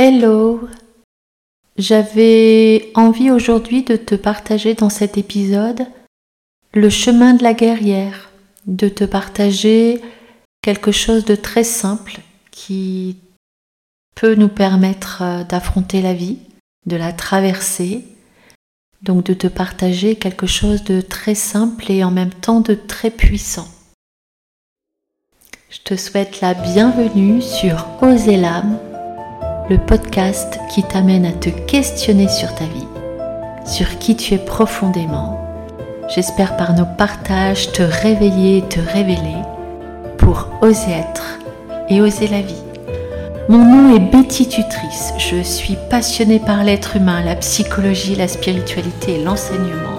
Hello J'avais envie aujourd'hui de te partager dans cet épisode le chemin de la guerrière, de te partager quelque chose de très simple qui peut nous permettre euh, d'affronter la vie, de la traverser, donc de te partager quelque chose de très simple et en même temps de très puissant. Je te souhaite la bienvenue sur Oser l'âme le podcast qui t'amène à te questionner sur ta vie, sur qui tu es profondément. J'espère par nos partages te réveiller et te révéler pour oser être et oser la vie. Mon nom est Betty Tutrice. Je suis passionnée par l'être humain, la psychologie, la spiritualité et l'enseignement.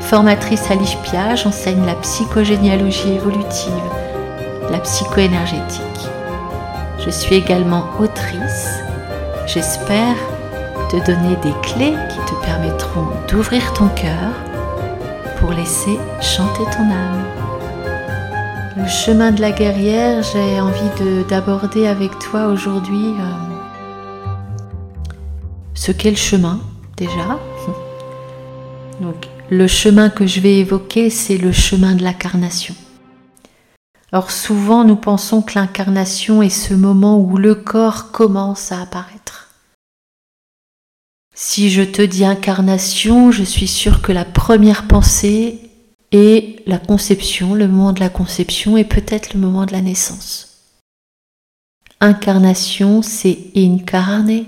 Formatrice à l'IFPIA, j'enseigne la psychogénéalogie évolutive, la psychoénergétique je suis également autrice. J'espère te donner des clés qui te permettront d'ouvrir ton cœur pour laisser chanter ton âme. Le chemin de la guerrière, j'ai envie d'aborder avec toi aujourd'hui euh, ce qu'est le chemin déjà. Le chemin que je vais évoquer, c'est le chemin de l'incarnation. Or souvent nous pensons que l'incarnation est ce moment où le corps commence à apparaître. Si je te dis incarnation, je suis sûre que la première pensée est la conception, le moment de la conception et peut-être le moment de la naissance. Incarnation, c'est incarné,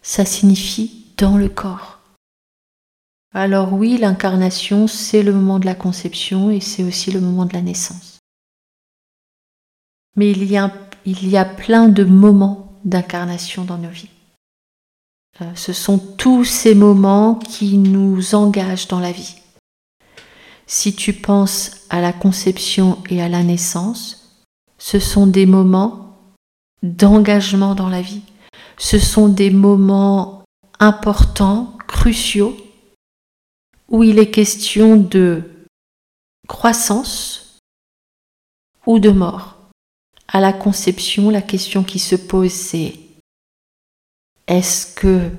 ça signifie dans le corps. Alors oui, l'incarnation, c'est le moment de la conception et c'est aussi le moment de la naissance. Mais il y a, il y a plein de moments d'incarnation dans nos vies. Euh, ce sont tous ces moments qui nous engagent dans la vie. Si tu penses à la conception et à la naissance, ce sont des moments d'engagement dans la vie. Ce sont des moments importants, cruciaux, où il est question de croissance ou de mort à la conception, la question qui se pose, c'est est-ce que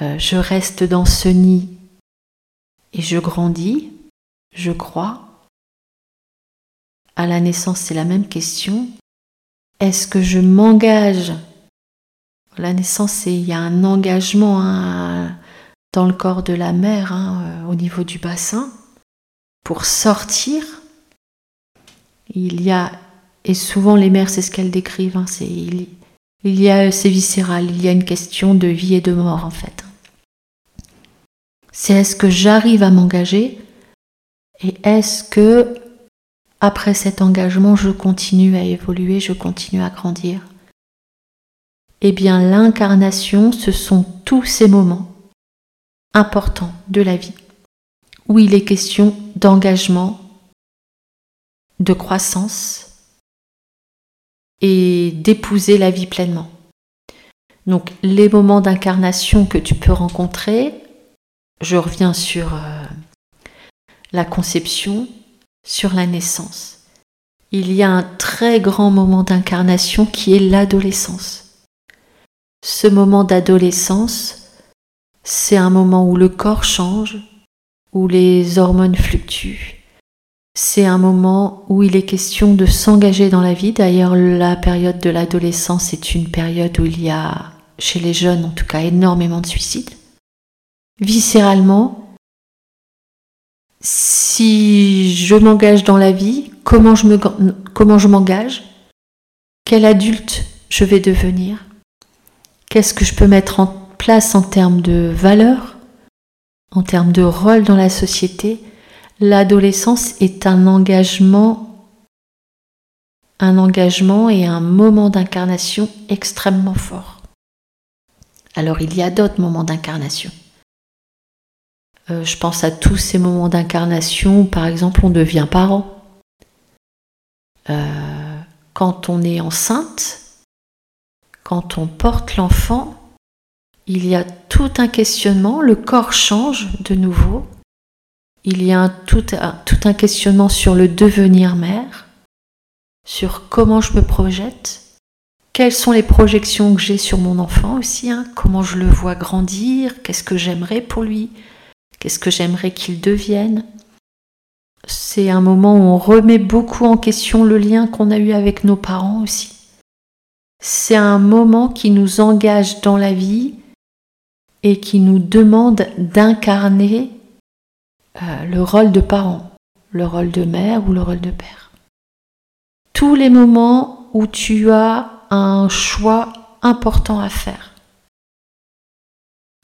euh, je reste dans ce nid et je grandis, je crois? À la naissance, c'est la même question. Est-ce que je m'engage? La naissance, il y a un engagement hein, dans le corps de la mère, hein, euh, au niveau du bassin, pour sortir. Il y a et souvent, les mères, c'est ce qu'elles décrivent. Hein, il, y a, c'est viscéral, il y a une question de vie et de mort, en fait. C'est est-ce que j'arrive à m'engager et est-ce que, après cet engagement, je continue à évoluer, je continue à grandir? Eh bien, l'incarnation, ce sont tous ces moments importants de la vie où il est question d'engagement, de croissance, d'épouser la vie pleinement. Donc les moments d'incarnation que tu peux rencontrer, je reviens sur euh, la conception, sur la naissance. Il y a un très grand moment d'incarnation qui est l'adolescence. Ce moment d'adolescence, c'est un moment où le corps change, où les hormones fluctuent, c'est un moment où il est question de s'engager dans la vie. D'ailleurs, la période de l'adolescence est une période où il y a, chez les jeunes en tout cas, énormément de suicides. Viscéralement, si je m'engage dans la vie, comment je, m'engage? Quel adulte je vais devenir? Qu'est-ce que je peux mettre en place en termes de valeurs, en termes de rôle dans la société? L'adolescence est un engagement, un engagement et un moment d'incarnation extrêmement fort. Alors il y a d'autres moments d'incarnation. Euh, je pense à tous ces moments d'incarnation, par exemple on devient parent. Euh, quand on est enceinte, quand on porte l'enfant, il y a tout un questionnement, le corps change de nouveau, il y a tout, un, questionnement sur le devenir mère, sur comment je me projette, quelles sont les projections que j'ai sur mon enfant aussi, hein, comment je le vois grandir, qu'est-ce que j'aimerais pour lui, qu'est-ce que j'aimerais qu'il devienne. C'est un moment où on remet beaucoup en question le lien qu'on a eu avec nos parents aussi. C'est un moment qui nous engage dans la vie et qui nous demande d'incarner euh, le rôle de parent, le rôle de mère ou le rôle de père. Tous les moments où tu as un choix important à faire,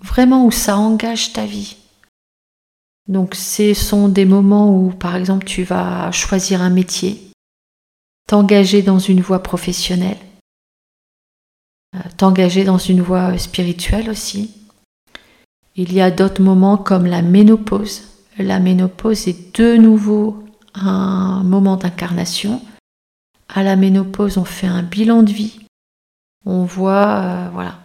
vraiment où ça engage ta vie. Donc ce sont des moments où, par exemple, tu vas choisir un métier, t'engager dans une voie professionnelle, euh, t'engager dans une voie spirituelle aussi. Il y a d'autres moments comme la ménopause. La ménopause est de nouveau un moment d'incarnation. À la ménopause, on fait un bilan de vie. On voit euh, voilà,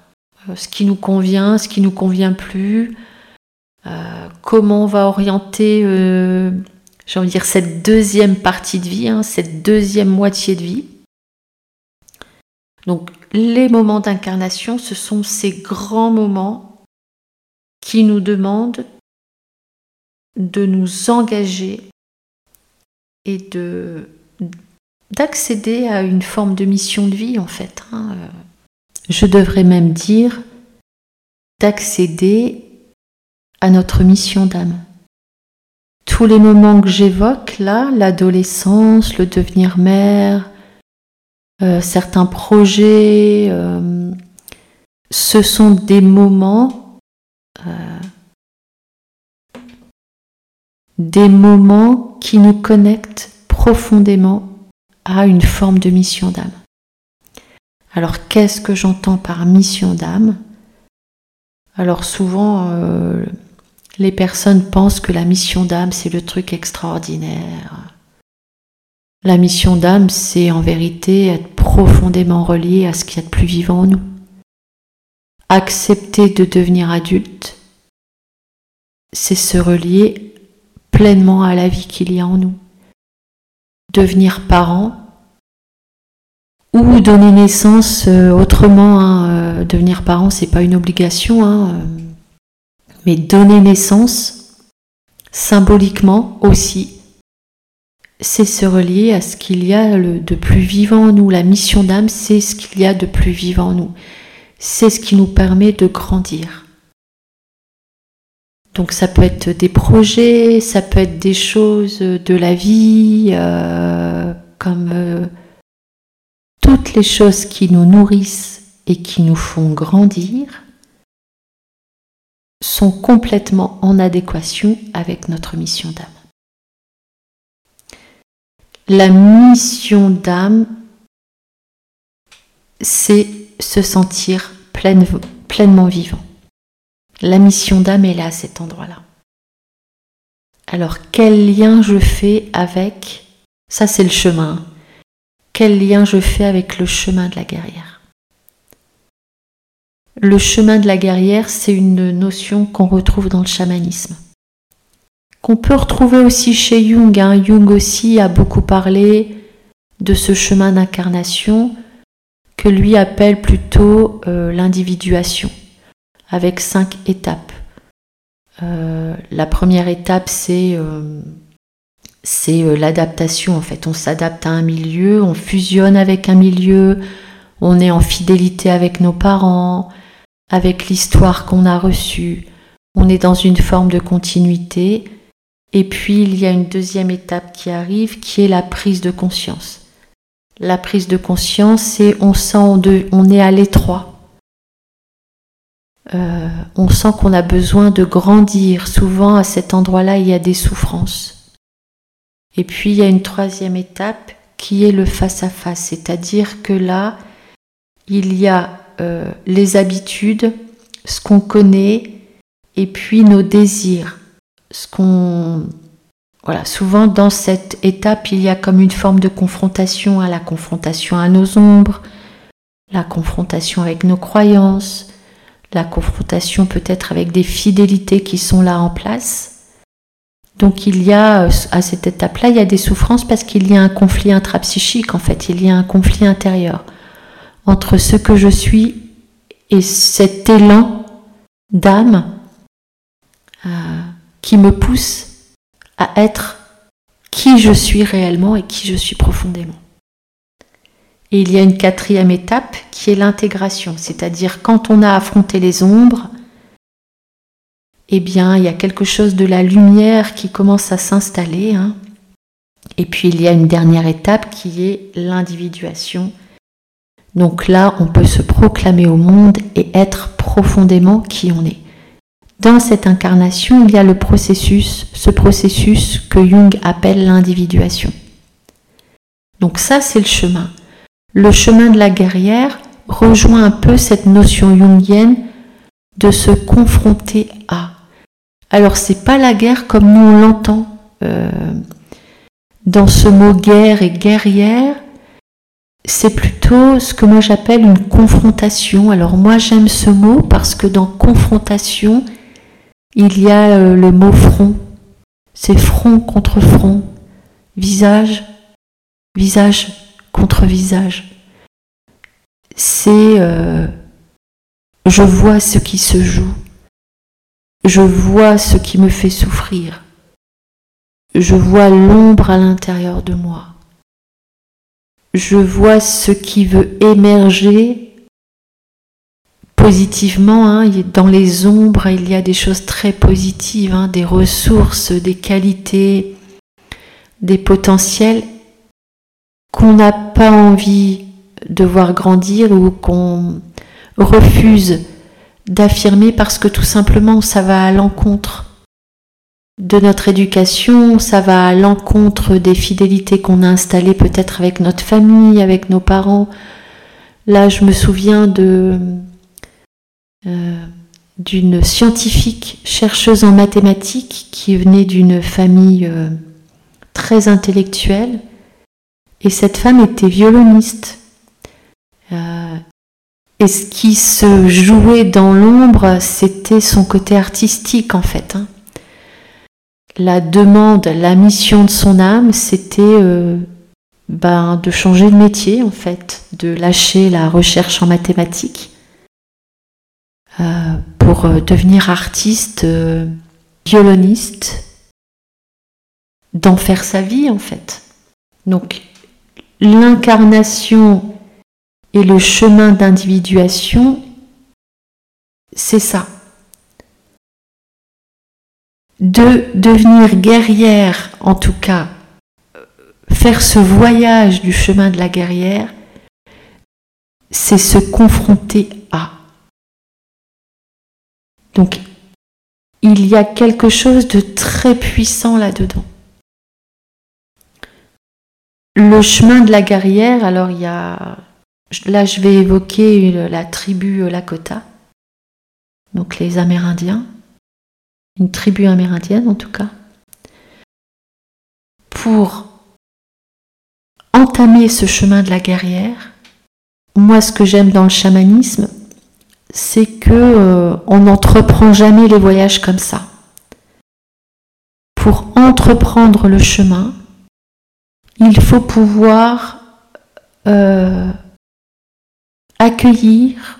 euh, ce qui nous convient, ce qui nous convient plus, euh, comment on va orienter, cette deuxième partie de vie, hein, cette deuxième moitié de vie. Donc les moments d'incarnation, ce sont ces grands moments qui nous demandent de nous engager et de d'accéder à une forme de mission de vie en fait. Hein. Je devrais même dire d'accéder à notre mission d'âme. Tous les moments que j'évoque là, l'adolescence, le devenir mère, euh, certains projets, euh, ce sont des moments, euh, des moments qui nous connectent profondément à une forme de mission d'âme. Alors qu'est-ce que j'entends par mission d'âme? Alors souvent, les personnes pensent que la mission d'âme, c'est le truc extraordinaire la mission d'âme, c'est en vérité être profondément relié à ce qu'il y a de plus vivant en nous. Accepter de devenir adulte, c'est se relier pleinement à la vie qu'il y a en nous. Devenir parent ou donner naissance euh, autrement. Hein, euh, devenir parent, c'est pas une obligation, hein, euh, mais donner naissance symboliquement aussi c'est se relier à ce qu'il y a de plus vivant en nous. La mission d'âme, c'est ce qu'il y a de plus vivant en nous. C'est ce qui nous permet de grandir. Donc ça peut être des projets, ça peut être des choses de la vie, euh, comme euh, toutes les choses qui nous nourrissent et qui nous font grandir sont complètement en adéquation avec notre mission d'âme. La mission d'âme, c'est se sentir pleinement vivant. La mission d'âme est là à cet endroit-là. Alors quel lien je fais avec, ça c'est le chemin, quel lien je fais avec le chemin de la guerrière? Le chemin de la guerrière, c'est une notion qu'on retrouve dans le chamanisme qu'on peut retrouver aussi chez Jung. Hein. Jung aussi a beaucoup parlé de ce chemin d'incarnation que lui appelle plutôt euh, l'individuation, avec cinq étapes. Euh, la première étape, c'est euh, l'adaptation. En fait, on s'adapte à un milieu, on fusionne avec un milieu, on est en fidélité avec nos parents, avec l'histoire qu'on a reçue, on est dans une forme de continuité. Et puis il y a une deuxième étape qui arrive, qui est la prise de conscience. La prise de conscience, c'est on sent on est à l'étroit. Euh, on sent qu'on a besoin de grandir. Souvent à cet endroit-là, il y a des souffrances. Et puis il y a une troisième étape qui est le face-à-face, c'est-à-dire que là, il y a euh, les habitudes, ce qu'on connaît, et puis nos désirs ce qu'on voilà, souvent dans cette étape, il y a comme une forme de confrontation à la confrontation à nos ombres, la confrontation avec nos croyances, la confrontation peut-être avec des fidélités qui sont là en place. Donc il y a à cette étape-là, il y a des souffrances parce qu'il y a un conflit intrapsychique en fait, il y a un conflit intérieur entre ce que je suis et cet élan d'âme euh, qui me pousse à être qui je suis réellement et qui je suis profondément. Et il y a une quatrième étape qui est l'intégration, c'est-à-dire quand on a affronté les ombres, eh bien, il y a quelque chose de la lumière qui commence à s'installer. Hein. Et puis, il y a une dernière étape qui est l'individuation. Donc là, on peut se proclamer au monde et être profondément qui on est. Dans cette incarnation, il y a le processus, ce processus que Jung appelle l'individuation. Donc ça, c'est le chemin. Le chemin de la guerrière rejoint un peu cette notion jungienne de se confronter à. Alors c'est pas la guerre comme nous on l'entend euh, dans ce mot guerre et guerrière, c'est plutôt ce que moi j'appelle une confrontation. Alors moi j'aime ce mot parce que dans confrontation, il y a euh, le mot front. C'est front contre front, visage, visage contre visage. C'est euh, je vois ce qui se joue. Je vois ce qui me fait souffrir. Je vois l'ombre à l'intérieur de moi. Je vois ce qui veut émerger positivement. Hein. Dans les ombres, il y a des choses très positives, hein, des ressources, des qualités, des potentiels qu'on n'a pas envie de voir grandir ou qu'on refuse d'affirmer parce que tout simplement ça va à l'encontre de notre éducation, ça va à l'encontre des fidélités qu'on a installées peut-être avec notre famille, avec nos parents. Là, je me souviens de euh, d'une scientifique chercheuse en mathématiques qui venait d'une famille euh, très intellectuelle et cette femme était violoniste. Euh, et ce qui se jouait dans l'ombre, c'était son côté artistique en fait. Hein. La demande, la mission de son âme, c'était euh, ben, de changer de métier en fait, de lâcher la recherche en mathématiques euh, pour devenir artiste, violoniste, d'en faire sa vie en fait. Donc l'incarnation et le chemin d'individuation, c'est ça. De devenir guerrière, en tout cas, faire ce voyage du chemin de la guerrière, c'est se confronter à. Donc, il y a quelque chose de très puissant là-dedans. Le chemin de la guerrière, alors il y a Là, je vais évoquer la tribu Lakota, donc les Amérindiens, une tribu amérindienne en tout cas, pour entamer ce chemin de la guerrière. Moi, ce que j'aime dans le chamanisme, c'est que euh, on n'entreprend jamais les voyages comme ça. Pour entreprendre le chemin, il faut pouvoir euh, accueillir,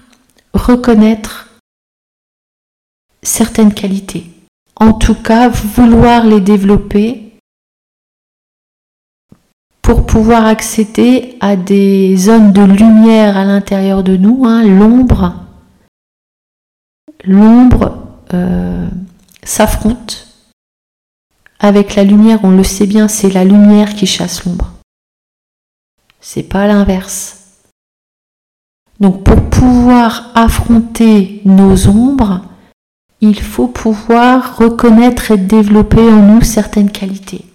reconnaître certaines qualités. En tout cas, vouloir les développer pour pouvoir accéder à des zones de lumière à l'intérieur de nous, hein, l'ombre. L'ombre euh, s'affronte avec la lumière, on le sait bien, c'est la lumière qui chasse l'ombre. C'est pas l'inverse. Donc pour pouvoir affronter nos ombres, il faut pouvoir reconnaître et développer en nous certaines qualités.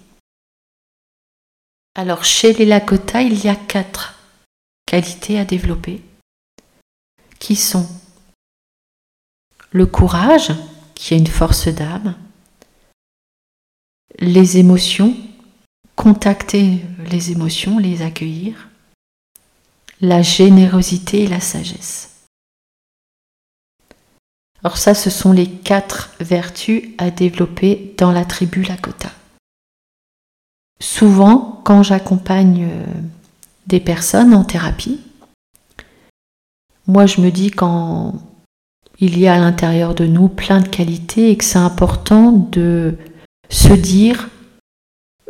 Alors chez les Lakota, il y a quatre qualités à développer qui sont le courage, qui est une force d'âme, les émotions, contacter les émotions, les accueillir, la générosité et la sagesse. Alors ça, ce sont les quatre vertus à développer dans la tribu Lakota. Souvent, quand j'accompagne euh, des personnes en thérapie, moi je me dis quand il y a à l'intérieur de nous plein de qualités et que c'est important de se dire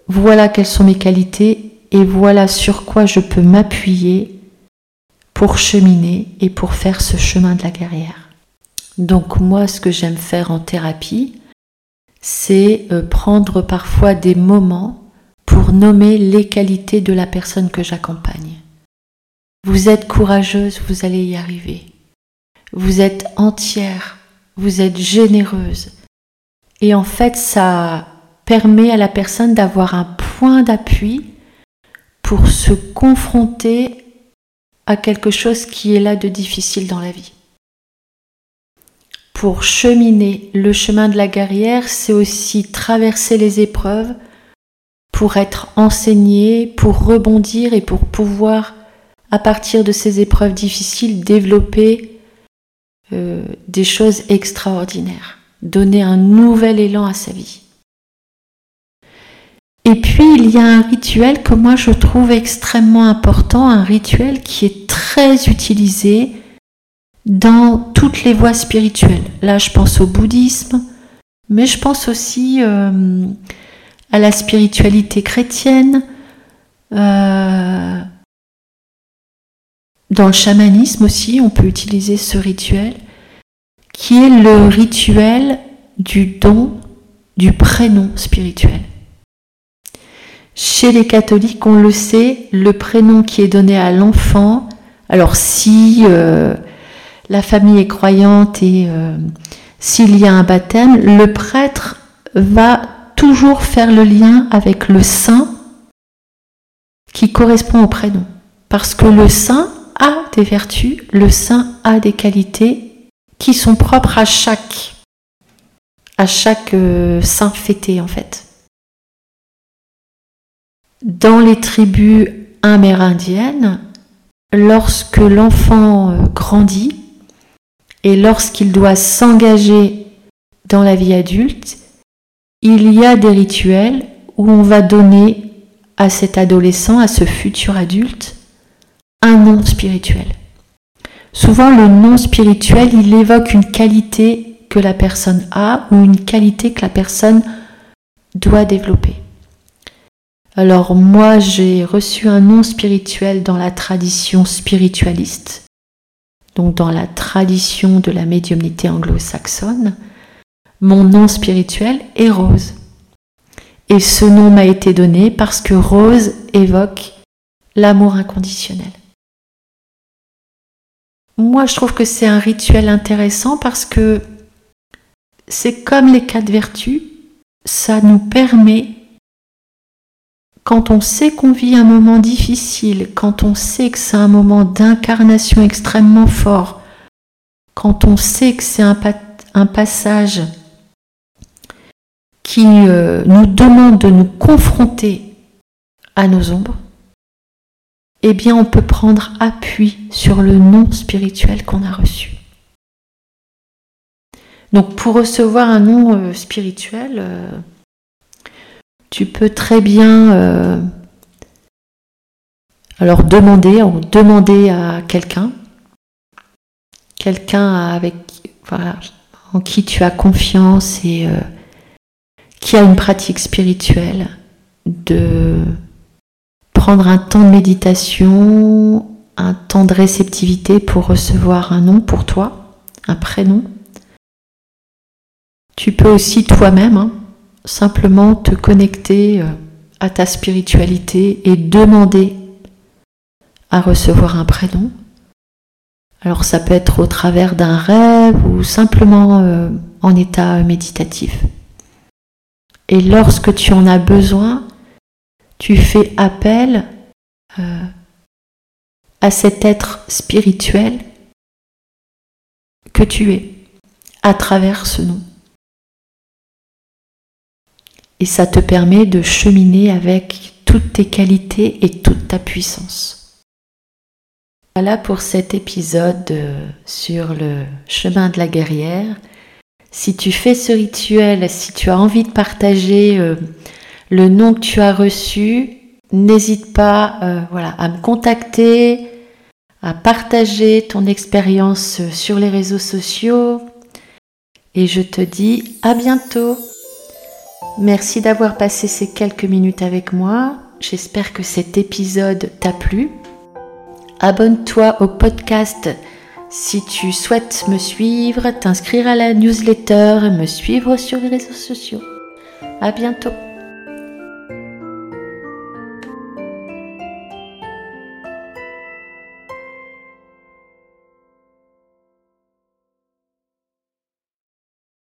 voilà quelles sont mes qualités et voilà sur quoi je peux m'appuyer pour cheminer et pour faire ce chemin de la guerrière. Donc moi, ce que j'aime faire en thérapie, c'est euh, prendre parfois des moments pour nommer les qualités de la personne que j'accompagne. Vous êtes courageuse, vous allez y arriver. Vous êtes entière, vous êtes généreuse. Et en fait, ça permet à la personne d'avoir un point d'appui pour se confronter à quelque chose qui est là de difficile dans la vie. Pour cheminer le chemin de la guerrière, c'est aussi traverser les épreuves pour être enseigné, pour rebondir et pour pouvoir, à partir de ces épreuves difficiles, développer euh, des choses extraordinaires, donner un nouvel élan à sa vie. Et puis il y a un rituel que moi je trouve extrêmement important, un rituel qui est très utilisé dans toutes les voies spirituelles. Là je pense au bouddhisme, mais je pense aussi euh, à la spiritualité chrétienne, euh, dans le chamanisme aussi on peut utiliser ce rituel, qui est le rituel du don du prénom spirituel. Chez les catholiques, on le sait, le prénom qui est donné à l'enfant, alors si euh, la famille est croyante et euh, s'il y a un baptême, le prêtre va toujours faire le lien avec le saint qui correspond au prénom. Parce que le saint a des vertus, le saint a des qualités qui sont propres à chaque, à chaque euh, saint fêté en fait. Dans les tribus amérindiennes, lorsque l'enfant euh, grandit et lorsqu'il doit s'engager dans la vie adulte, il y a des rituels où on va donner à cet adolescent, à ce futur adulte, un nom spirituel. Souvent, le nom spirituel, il évoque une qualité que la personne a ou une qualité que la personne doit développer. Alors moi, j'ai reçu un nom spirituel dans la tradition spiritualiste, donc dans la tradition de la médiumnité anglo-saxonne. Mon nom spirituel est Rose. Et ce nom m'a été donné parce que Rose évoque l'amour inconditionnel. Moi, je trouve que c'est un rituel intéressant parce que c'est comme les quatre vertus, ça nous permet quand on sait qu'on vit un moment difficile, quand on sait que c'est un moment d'incarnation extrêmement fort, quand on sait que c'est un, passage qui euh, nous demande de nous confronter à nos ombres, eh bien on peut prendre appui sur le nom spirituel qu'on a reçu. Donc pour recevoir un nom euh, spirituel, euh, tu peux très bien euh, alors demander, demander à quelqu'un, quelqu'un avec en qui tu as confiance et euh, qui a une pratique spirituelle, de prendre un temps de méditation, un temps de réceptivité pour recevoir un nom pour toi, un prénom. Tu peux aussi toi-même hein, simplement te connecter euh, à ta spiritualité et demander à recevoir un prénom. Alors ça peut être au travers d'un rêve ou simplement euh, en état méditatif. Et lorsque tu en as besoin, tu fais appel euh, à cet être spirituel que tu es à travers ce nom et ça te permet de cheminer avec toutes tes qualités et toute ta puissance. Voilà pour cet épisode euh, sur le chemin de la guerrière. Si tu fais ce rituel, si tu as envie de partager euh, le nom que tu as reçu, n'hésite pas euh, voilà, à me contacter, à partager ton expérience sur les réseaux sociaux. Et je te dis à bientôt. Merci d'avoir passé ces quelques minutes avec moi. J'espère que cet épisode t'a plu. Abonne-toi au podcast si tu souhaites me suivre, t'inscrire à la newsletter et me suivre sur les réseaux sociaux. À bientôt.